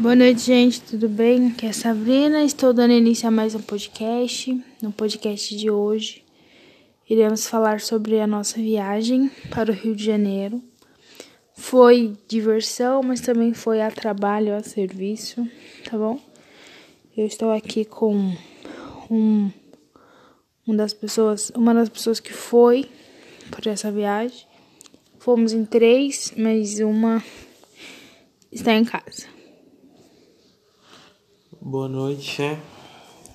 Boa noite, gente, tudo bem? Aqui é a Sabrina, estou dando início a mais um podcast. No podcast de hoje, iremos falar sobre a nossa viagem para o Rio de Janeiro. Foi diversão, mas também foi a trabalho, a serviço, tá bom? Eu estou aqui com um, um das pessoas, uma das pessoas que foi para essa viagem. Fomos em três, mas uma está em casa. Boa noite, né?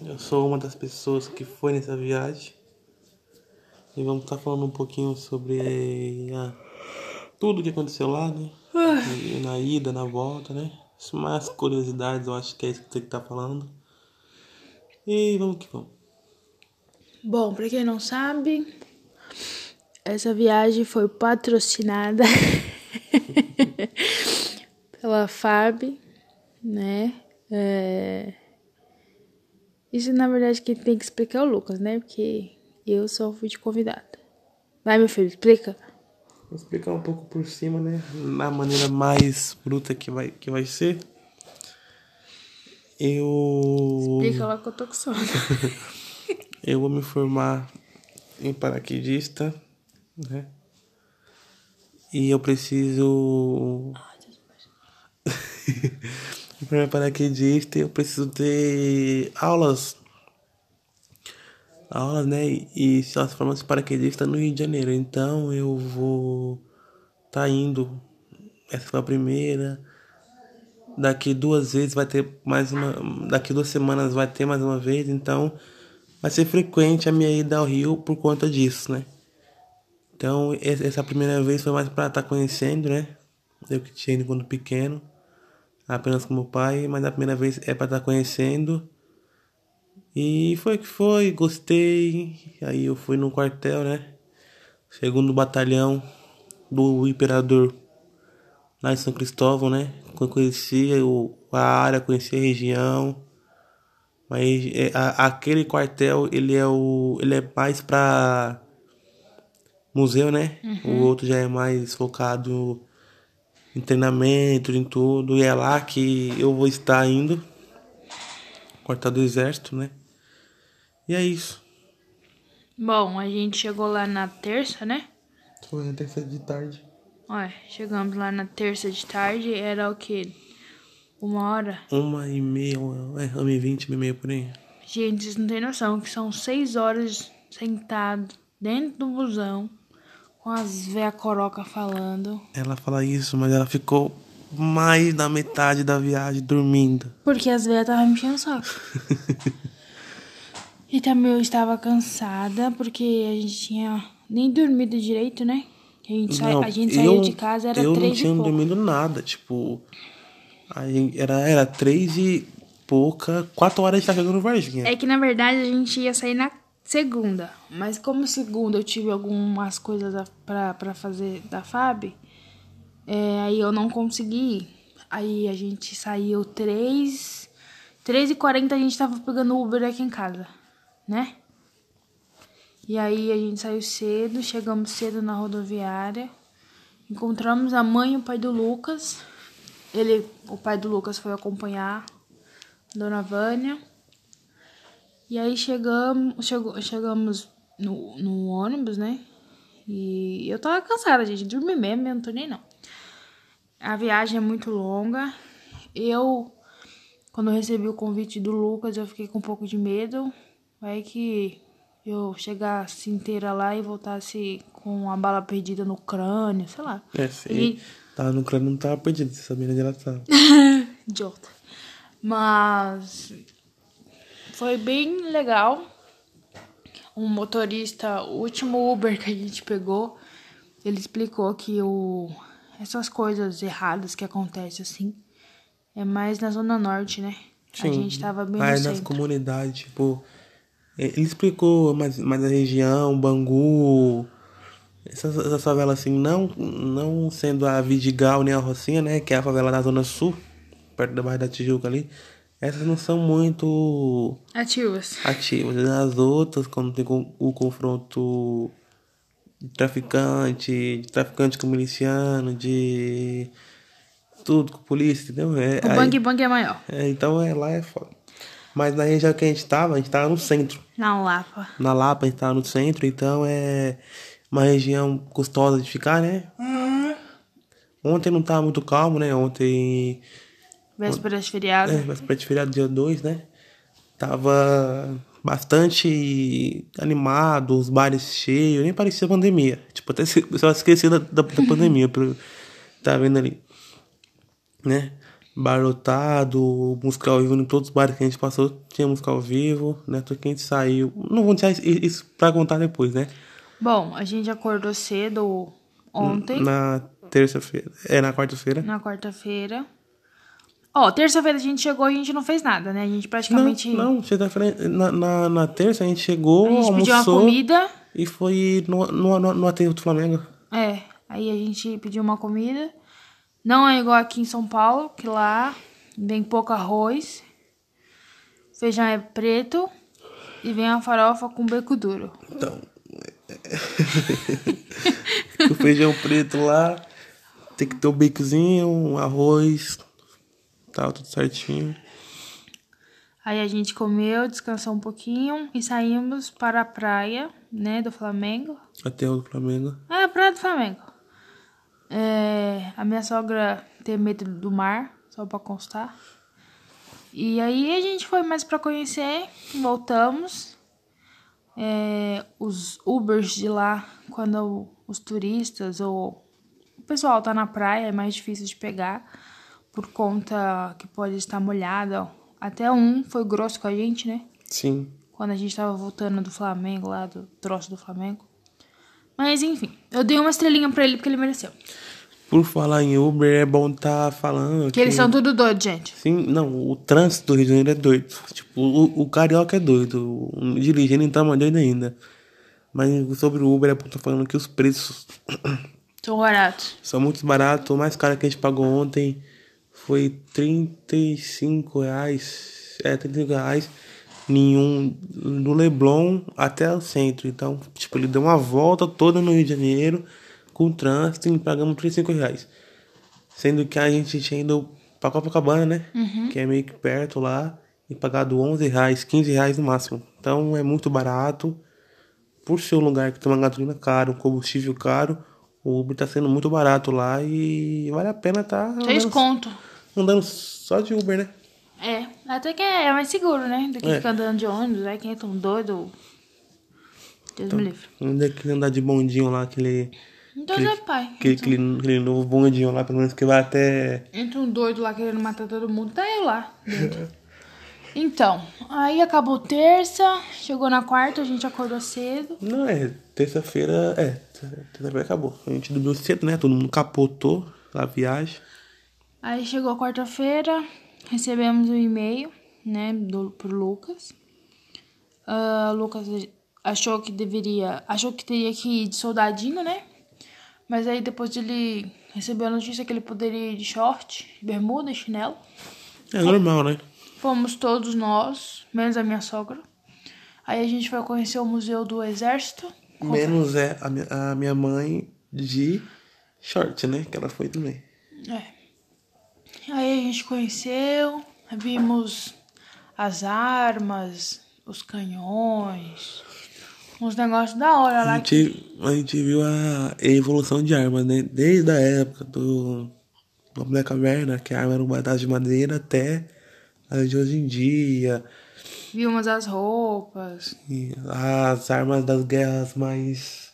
Eu sou uma das pessoas que foi nessa viagem. E vamos estar falando um pouquinho sobre a, tudo que aconteceu lá, né? Na ida, na volta, né? Mais curiosidades, eu acho que é isso que você tá falando. E vamos que vamos. Bom, para quem não sabe, essa viagem foi patrocinada pela FAB, né? É... Isso na verdade quem tem que explicar é o Lucas, né? Porque eu só fui de convidada. Vai, meu filho, explica. Vou explicar um pouco por cima, né? Na maneira mais bruta que vai, que vai ser. Eu. Explica lá que eu tô com sono. eu vou me formar em paraquedista, né? E eu preciso. para paraquedista eu preciso ter aulas. Aulas né e se as formas de paraquedista no Rio de Janeiro. Então eu vou tá indo. Essa foi a primeira. Daqui duas vezes vai ter mais uma daqui duas semanas vai ter mais uma vez. Então vai ser frequente a minha ida ao Rio por conta disso né. Então essa primeira vez foi mais para estar tá conhecendo né eu que tinha ido quando pequeno apenas como pai, mas a primeira vez é para estar tá conhecendo. E foi que foi, gostei. Aí eu fui no quartel, né? Segundo batalhão do Imperador lá em São Cristóvão, né? Conhecia a área, conhecia a região. Mas é, a, aquele quartel, ele é o ele é mais para museu, né? Uhum. O outro já é mais focado em treinamento, em tudo. E é lá que eu vou estar indo. Quartel do Exército, né? E é isso. Bom, a gente chegou lá na terça, né? Foi na terça de tarde. Olha, chegamos lá na terça de tarde, era o quê? Uma hora? Uma e meia, é, uma e vinte, uma e meia por aí. Gente, vocês não têm noção que são seis horas sentado dentro do busão com as véia coroca falando. Ela fala isso, mas ela ficou mais da metade da viagem dormindo. Porque as velhas estavam me enchendo o saco. e também eu estava cansada, porque a gente tinha nem dormido direito, né? A gente, sa... a gente saiu de casa, era eu três não tinha dormido nada, tipo... Aí era, era três e pouca, quatro horas de estar chegando no Varginha. É que, na verdade, a gente ia sair na segunda. Mas como segunda eu tive algumas coisas para fazer da FAB, é, aí eu não consegui ir. Aí a gente saiu três três e quarenta a gente tava pegando Uber aqui em casa, né? E aí a gente saiu cedo, chegamos cedo na rodoviária, encontramos a mãe e o pai do Lucas. Ele, o pai do Lucas foi acompanhar a Dona Vânia. E aí chegamos, chegou, chegamos no, no ônibus, né? E eu tava cansada, gente. Dormi mesmo, eu não tô nem não. A viagem é muito longa. Eu, quando eu recebi o convite do Lucas, eu fiquei com um pouco de medo. Vai que eu chegasse inteira lá e voltasse com a bala perdida no crânio, sei lá. É, sim. E... Tava no crânio, não tava perdido, você sabia onde ela tava. Idiota. Mas foi bem legal. Um motorista, o último Uber que a gente pegou, ele explicou que o, essas coisas erradas que acontecem assim é mais na Zona Norte, né? Sim, a gente tava bem mais nas comunidades, tipo. Ele explicou mais, mais a região, Bangu, essas, essas favelas assim, não, não sendo a Vidigal nem a Rocinha, né? Que é a favela da Zona Sul, perto da Barra da Tijuca ali essas não são muito ativas. Ativas. As outras, quando tem o confronto de traficante, de traficante com miliciano, de tudo com polícia, entendeu? É, O aí- bang bang é maior. é, então é, lá é foda. Mas na região que a gente tava, a gente tava no centro. Na Lapa. Na Lapa a gente tava no centro, então é uma região custosa de ficar, né? Ontem não tava muito calmo, né? Ontem, Véspera de feriado. é, mas pra feriado dia 2, né? Tava bastante animado, os bares cheios, nem parecia pandemia. Tipo, até se- só esqueci da, da, da pandemia, pra, tá vendo ali. Né? Bar lotado, música ao vivo em todos os bares que a gente passou, tinha música ao vivo, né? Tudo que a gente saiu. Não vou deixar isso- isso pra contar depois, né? Bom, a gente acordou cedo ontem, Na terça-feira. É, na quarta-feira. na quarta-feira. Ó, terça-feira a gente chegou e a gente não fez nada, né? A gente Não, praticamente. não, sexta-feira. Na, na, na terça a gente chegou, a gente almoçou pediu uma comida. e foi no, no, no, no aterro do Flamengo. É, aí a gente pediu uma comida. Não é igual aqui em São Paulo, que lá vem pouco arroz, feijão é preto e vem a farofa com beco duro. Então. o feijão preto lá. Tem que ter o bicozinho, um arroz. Tal, tudo certinho. Aí a gente comeu, descansou um pouquinho e saímos para a praia, né, do Flamengo. Aterro do Flamengo. É, a praia do Flamengo. É, a minha sogra tem medo do mar, só pra constar. E aí a gente foi mais pra conhecer, voltamos. É, os Ubers de lá, quando os turistas ou o pessoal tá na praia, é mais difícil de pegar, por conta que pode estar molhada. Até um foi grosso com a gente, né? Sim. quando a gente tava voltando do Flamengo, lá do troço do Flamengo. Mas enfim, eu dei uma estrelinha pra ele porque ele mereceu. Por falar em Uber, é bom tá falando Que eles são tudo doidos, gente. Sim, não, o trânsito do Rio de Janeiro é doido. Tipo, o, o carioca é doido. O dirigindo então é mais doido ainda. Mas sobre o Uber, é bom tá falando que os preços São baratos. são muito baratos. O mais caro que a gente pagou ontem foi 35 reais. É, 35 reais. Nenhum do Leblon até o centro. Então, tipo, ele deu uma volta toda no Rio de Janeiro com trânsito e pagamos 35 reais. Sendo que a gente tinha ido pra Copacabana, né? Que é meio que perto lá. E pagado 11 reais, 15 reais no máximo. Então é muito barato. Por ser um lugar que tem uma gasolina cara, um combustível caro, o Uber tá sendo muito barato lá e vale a pena tá Seis andando, conto. Andando só de Uber, né? É, até que é mais seguro, né? Do que É. ficar andando de ônibus, aí quem é tão doido. Deus me livre. Ainda que andar de bondinho lá, aquele, Então é pai. aquele, aquele, aquele novo bondinho lá, pelo menos que vai até. Entra um doido lá querendo matar todo mundo, tá eu lá. Então, aí acabou terça, chegou na quarta, a gente acordou cedo. Não, é, terça-feira. É, terça-feira acabou. A gente dormiu cedo, né? Todo mundo capotou a viagem. Aí chegou quarta-feira, recebemos um e-mail, né, do, pro Lucas. O Lucas achou que deveria, achou que teria que ir de soldadinho, né? Mas aí depois ele recebeu a notícia que ele poderia ir de short, bermuda e chinelo. É normal, né? Fomos todos nós, menos a minha sogra. Aí a gente foi conhecer o Museu do Exército. Menos é a minha, a minha mãe de short, né? Que ela foi também. É. Aí a gente conheceu, vimos as armas, os canhões, uns negócios da hora A lá. gente, a gente viu a evolução de armas, né? Desde a época do Homem da Caverna, que a arma era um pedaço de madeira, até as de hoje em dia. Vimos as roupas. E as armas das guerras mais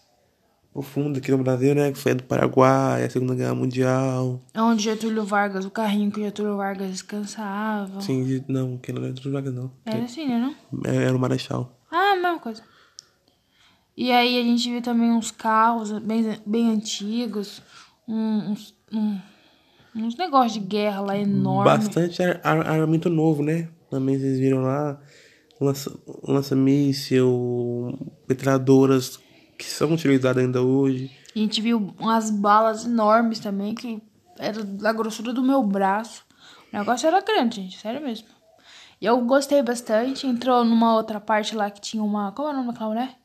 profundas aqui no Brasil, né? Que foi do Paraguai, a Segunda Guerra Mundial. Onde Getúlio Vargas, o carrinho que Getúlio Vargas descansava. Sim, não, que não era do Vargas, não. Era assim, né, não? Era o Marechal. Ah, mesma coisa. E aí a gente viu também uns carros bem, bem antigos, uns, um- uns negócios de guerra lá enormes. Bastante ar- ar- armamento novo, né? Também vocês viram lá. Lança, lança-míssel, metralhadoras que são utilizadas ainda hoje. A gente viu umas balas enormes também, que era da grossura do meu braço. O negócio era grande, gente, sério mesmo. E eu gostei bastante. Entrou numa outra parte lá que tinha uma. Como é o nome daquela mulher?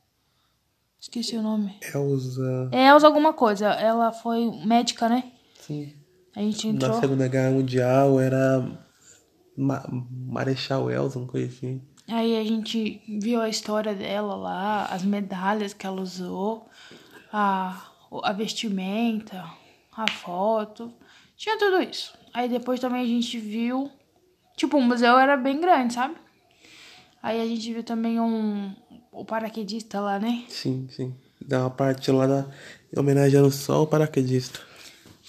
Esqueci o nome. Elza. É Elza alguma coisa. Ela foi médica, né? Sim. A gente Na entrou. Segunda Guerra Mundial era Ma Marechal Elson, coisa assim. Aí a gente viu a história dela lá, as medalhas que ela usou, a, a vestimenta, a foto. Tinha tudo isso. Aí depois também a gente viu. Tipo, o museu era bem grande, sabe? Aí a gente viu também um. O paraquedista lá, né? Sim, sim. Dá uma parte lá da. homenageando só o paraquedista.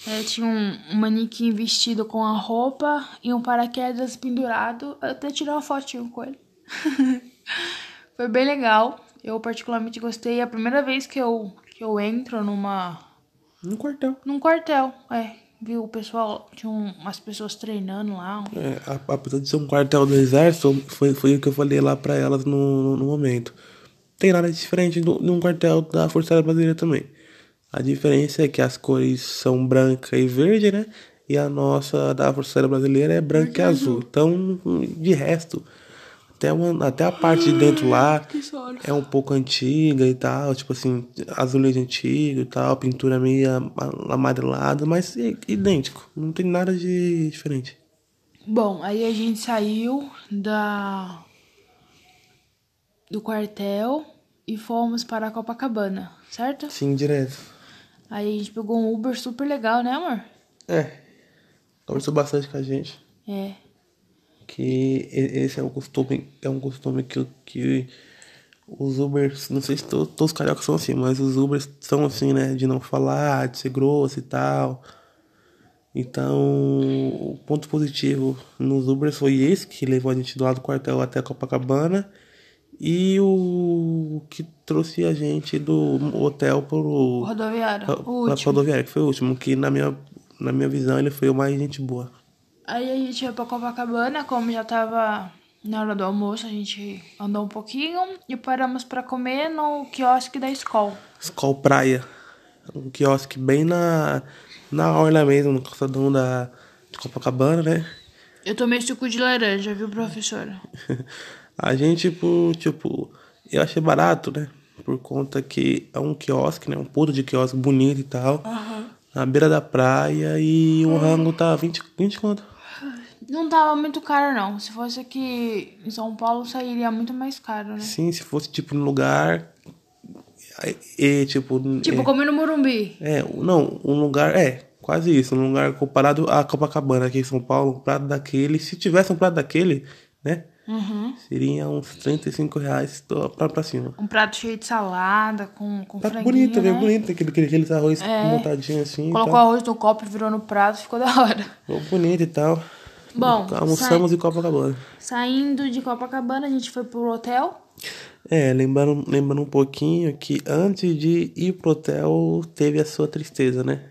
É, tinha um, um manequim vestido com a roupa e um paraquedas pendurado. Eu até tirei uma fotinho com ele. Foi bem legal. Eu particularmente gostei. É a primeira vez que eu, que eu entro numa. No quartel. num quartel. É. Viu o pessoal. Tinha um- umas pessoas treinando lá. É, apesar de ser um quartel do exército, foi, foi o que eu falei lá pra elas no, no, no momento. Tem nada diferente de um quartel da Força Aérea Brasileira também. A diferença é que as cores são branca e verde, né? E a nossa da Força Aérea Brasileira é branca e azul. Então, de resto, até, uma, até a parte de dentro lá é um pouco antiga e tal, tipo assim, azulejo antigo e tal, pintura meio ama- amarelada, mas é idêntico, não tem nada de diferente. Bom, aí a gente saiu da. do quartel e fomos para Copacabana, certo? Sim, direto. Aí a gente pegou um Uber super legal, né, amor? É, conversou bastante com a gente, É. que esse é um costume, é um costume que, que os Ubers, não sei se to- todos os cariocas são assim, mas os Ubers são assim, né, de não falar, de ser grosso e tal. Então, o ponto positivo nos Ubers foi esse, que levou a gente do lado do quartel até Copacabana. E o que trouxe a gente do hotel pro, Rodoviária. pra, O pra último. rodoviária, que foi o último, que na minha, na minha visão ele foi o mais gente boa. Aí a gente foi pra Copacabana, como já tava na hora do almoço, a gente andou um pouquinho e paramos pra comer no quiosque da escola. Skol Praia, um quiosque bem na, na orla mesmo, no calçadão da, de Copacabana, né? Eu tomei suco de laranja, viu, professora? A gente, tipo, tipo, eu achei barato, né? Por conta que é um quiosque, né? Um puto de quiosque bonito e tal. Na beira da praia e o rango tá 20, 20 conto. Não tava muito caro, não. Se fosse aqui em São Paulo, sairia muito mais caro, né? Sim, se fosse, tipo, no lugar... E, tipo... Tipo, é, como no Morumbi. é, não, um lugar... É, quase isso. Um lugar comparado a Copacabana aqui em São Paulo. Um prato daquele... Se tivesse um prato daquele, né? Uhum. Seria uns 35 reais pra, pra cima. Um prato cheio de salada, com, com Tá bonito, né? bem bonito. Aquele, aquele, aqueles arroz montadinho assim. Colocou tal. arroz no copo e virou no prato, ficou da hora. Ficou bonito e tal. Bom, Almoçamos em Copacabana. Saindo de Copacabana, a gente foi pro hotel. É, lembrando, lembrando um pouquinho que antes de ir pro hotel, teve a sua tristeza, né?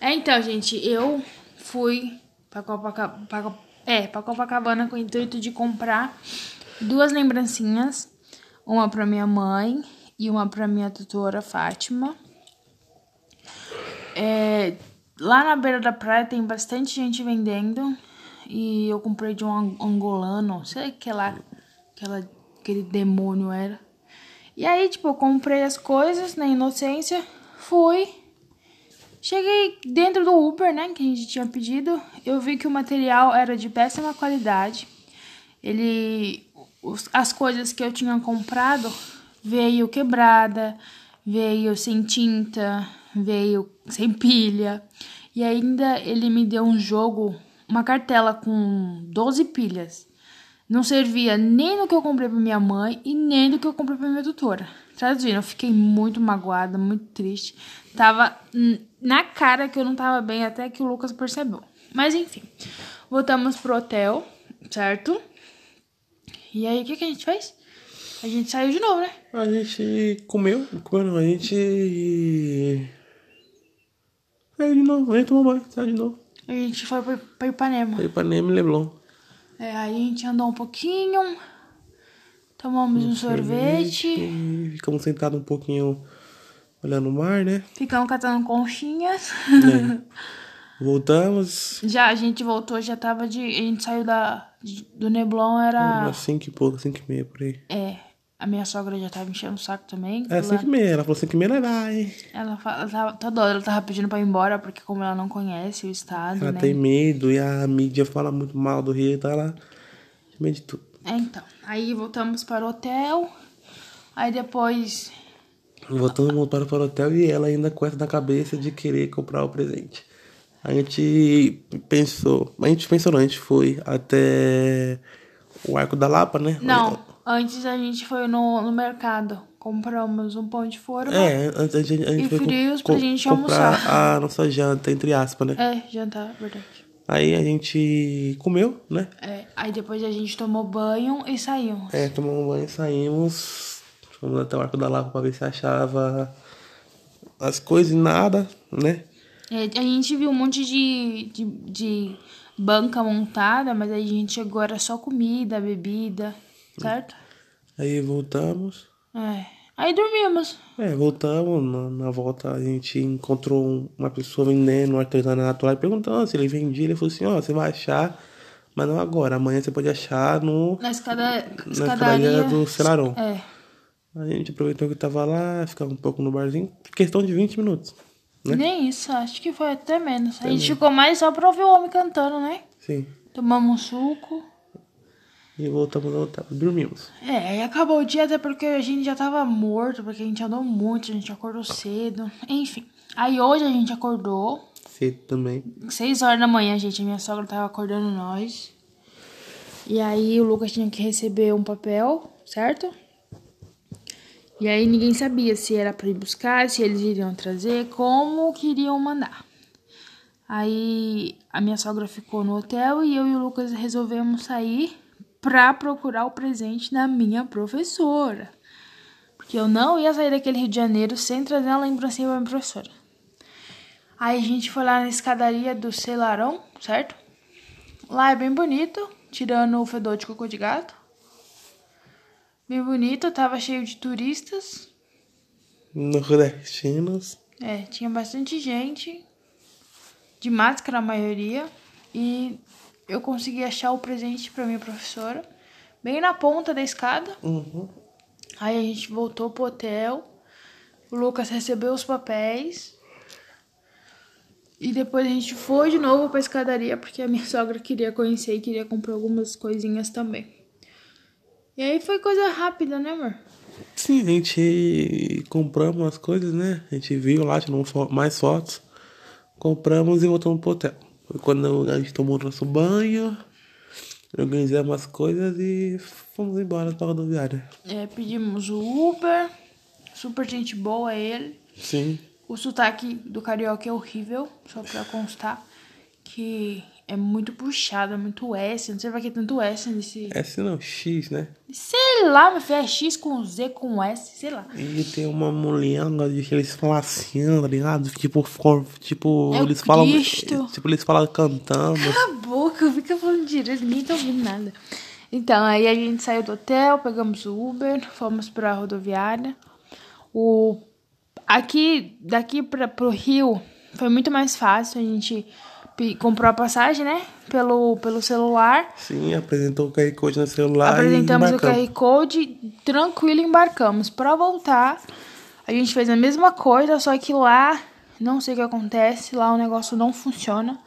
É, então, gente, eu fui pra Copacabana, pra, é, pra Copacabana com o intuito de comprar duas lembrancinhas. Uma pra minha mãe e uma pra minha tutora Fátima. É, lá na beira da praia tem bastante gente vendendo. E eu comprei de um ang- angolano, sei que lá, aquela, aquele demônio era. E aí, tipo, eu comprei as coisas na inocência, fui. Cheguei dentro do Uber, né, que a gente tinha pedido. Eu vi que o material era de péssima qualidade. Ele. os- as coisas que eu tinha comprado veio quebrada, veio sem tinta, veio sem pilha. E ainda ele me deu um jogo, uma cartela com 12 pilhas. Não servia nem no que eu comprei pra minha mãe e nem no que eu comprei pra minha tutora. Traduzindo, eu fiquei muito magoada, muito triste. Tava na cara que eu não tava bem, até que o Lucas percebeu. Mas enfim, voltamos pro hotel, certo? E aí, o que, que a gente fez? A gente saiu de novo, né? A gente comeu, comeu não, a gente... Saiu de novo, a gente tomou banho, saiu de novo. A gente foi pra, pra Ipanema. Pra Neme e Leblon. É, aí a gente andou um pouquinho, tomamos um sorvete, E ficamos sentados um pouquinho olhando o mar, né? ficamos catando conchinhas. É. Voltamos, Já a gente voltou, já tava de. A gente saiu da, de- do Neblon, era. umas 5 e pouco, 5 e meia por aí. É. a minha sogra já tava enchendo o saco também. É, Lá- 5 e meia. Ela falou 5 e meia, vai. Ela, fala, ela tava, toda hora ela tava pedindo pra ir embora, porque como ela não conhece o estado, Ela né? tem medo e a mídia fala muito mal do Rio, então ela tem medo de tudo. É, então. Aí voltamos para o hotel. Aí depois. Voltamos para o hotel e ela ainda com essa na cabeça de querer comprar o presente. A gente pensou, a gente pensou não, a gente foi até o Arco da Lapa, né? Não, antes a gente foi no, no mercado. Compramos um pão de forma. É, antes a gente, a gente E foi com- frios pra gente comprar almoçar. a nossa janta, entre aspas, né? É, jantar, verdade. Aí a gente comeu, né? É, aí depois a gente tomou banho e saímos. É, tomamos banho e saímos. Fomos até o Arco da Lapa pra ver se achava as coisas e nada, né? É, a gente viu um monte de, de, de banca montada, mas aí a gente chegou, era só comida, bebida, certo? Aí voltamos. É. Aí dormimos. É, voltamos. Na, na volta a gente encontrou um- uma pessoa vendendo um artesanato lá e perguntando se ele vendia. Ele falou assim: Ó, você vai achar, mas não agora. Amanhã você pode achar no, Na escada, na escadaria. escadaria do Celarão. É. A gente aproveitou que tava lá, ficava um pouco no barzinho. Questão de 20 minutos, né? Nem isso, acho que foi até menos. A gente ficou mais só pra ouvir o homem cantando, né? Sim. Tomamos um suco. E voltamos ao hotel. Dormimos. É, aí acabou o dia até porque a gente já tava morto, porque a gente andou muito, a gente acordou cedo. Enfim. Aí hoje a gente acordou. Cedo também. Seis horas da manhã, gente. A minha sogra tava acordando nós. E aí o Lucas tinha que receber um papel, certo? E aí ninguém sabia se era pra ir buscar, se eles iriam trazer, como queriam mandar. Aí a minha sogra ficou no hotel e eu e o Lucas resolvemos sair pra procurar o presente da minha professora. Porque eu não ia sair daquele Rio de Janeiro sem trazer uma lembrancinha pra minha professora. Aí a gente foi lá na escadaria do Celarão, certo? Lá é bem bonito, tirando o fedor de cocô de gato. Bem bonito, tava cheio de turistas. Nordestinos. É, tinha bastante gente, de máscara a maioria. E eu consegui achar o presente pra minha professora, bem na ponta da escada. Uhum. Aí a gente voltou pro hotel. O Lucas recebeu os papéis. E depois a gente foi de novo pra escadaria, porque a minha sogra queria conhecer e queria comprar algumas coisinhas também. E aí foi coisa rápida, né, amor? Sim, a gente compramos as coisas, né? A gente viu lá, tirou mais fotos. Compramos e voltamos pro hotel. Foi quando a gente tomou nosso banho, organizamos as coisas e fomos embora pra rodoviária. É, pedimos o Uber. Super gente boa ele. Sim. O sotaque do carioca é horrível, só pra constar. Que é muito puxado, é muito S. Não sei pra que tanto S nesse. S não, X, né? Sei lá, meu filho, é X com Z com S, sei lá. E tem uma mulher de eles falam assim, tá ligado? Tipo, tipo, É eles falam. Cristo. Tipo, eles falam cantando. Cala a boca, fica falando direito, ninguém tá ouvindo nada. Então, aí a gente saiu do hotel, pegamos o Uber, fomos pra rodoviária. O... Aqui, daqui pra, pro Rio, foi muito mais fácil. A gente comprou a passagem, né? Pelo, pelo celular. Sim, apresentou o QR Code no celular. Apresentamos o. QR Code, tranquilo, embarcamos. Pra voltar, a gente fez a mesma coisa, só que lá, não sei o que acontece, lá o negócio não funciona.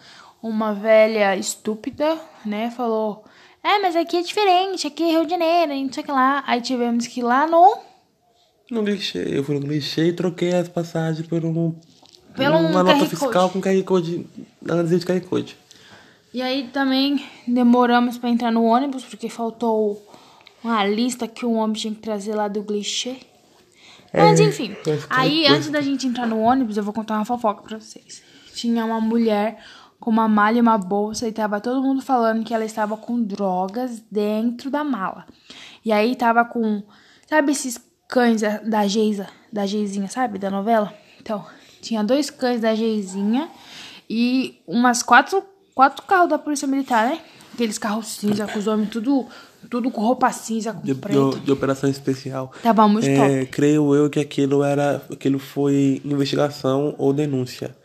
Uma velha estúpida, né, falou: É, mas aqui é diferente, aqui é Rio de Janeiro, não sei o que lá. Aí tivemos que ir lá no. No guichê, eu fui no guichê e troquei as passagens por um, Pelo um uma QR nota fiscal Code. com QR Code, adesivo de QR Code. E aí também demoramos pra entrar no ônibus, porque faltou uma lista que um homem tinha que trazer lá do clichê. Mas É, enfim, vai ficar aí depois. antes da gente entrar no ônibus, eu vou contar uma fofoca pra vocês. Tinha uma mulher com uma malha e uma bolsa e tava todo mundo falando que ela estava com drogas dentro da mala. E aí tava com, sabe esses cães da- da Geisa, da Geizinha, sabe, da novela? Então, tinha dois cães da Geizinha e umas quatro, quatro carros da Polícia Militar, né? Aqueles carros cinza com os homens tudo, tudo com roupa cinza, com De, preto. de, operação especial. Tava muito É, top. creio eu que aquilo era. Aquilo foi investigação ou denúncia.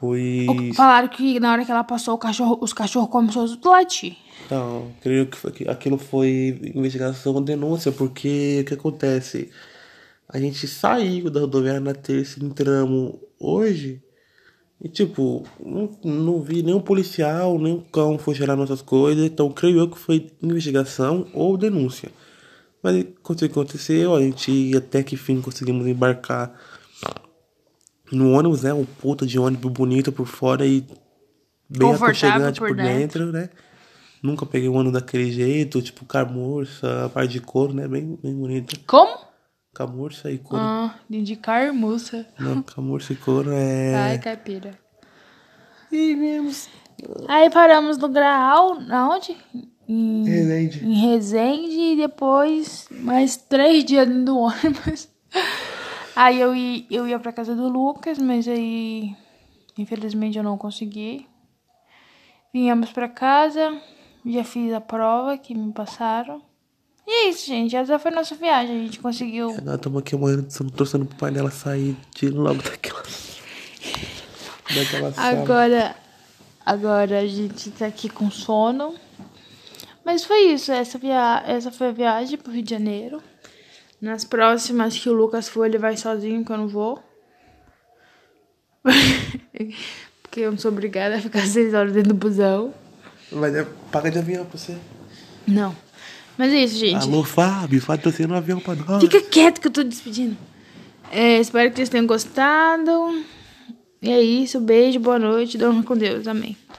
Pois. Falaram que na hora que ela passou, o cachorro, os cachorros começaram a latir. Não, creio que foi- aquilo foi investigação ou denúncia, porque o que acontece? A gente saiu da rodoviária na terça, entramos hoje, e tipo, não, não vi nenhum policial, nem um cão foi gerar nossas coisas, então creio eu que foi investigação ou denúncia. Mas o que aconteceu, a gente até que fim conseguimos embarcar no ônibus, né? Um puta de ônibus bonito por fora e bem aconchegante por por dentro, né? Nunca peguei um ônibus daquele jeito, tipo camurça, a parte de couro, né? Bem, bem bonita. Como? Camurça e couro. Ah, de carmuça. Não, camurça e couro é. Ai, caipira. E mesmo. Aí paramos no Graal, aonde? Em, Resende. em Resende e depois mais três dias dentro do ônibus. Aí eu ia, eu ia pra casa do Lucas, mas aí infelizmente eu não consegui. Viemos pra casa, já fiz a prova que me passaram. E é isso, gente. Essa foi a nossa viagem. A gente conseguiu. Nós estamos aqui morrendo, torcendo pro pai dela sair de logo daquela. daquela sala. Agora, agora a gente tá aqui com sono. Mas foi isso, essa, via... essa foi a viagem pro Rio de Janeiro. Nas próximas que o Lucas for, ele vai sozinho, que eu não vou. Porque eu não sou obrigada a ficar seis horas dentro do busão. Vai dar- paga de avião pra você. Não. Mas é isso, gente. Alô, Fábio, Fábio torcendo um avião pra nós. Fica quieto que eu tô despedindo. É, espero que vocês tenham gostado. E é isso, beijo, boa noite, dorma com Deus, amém.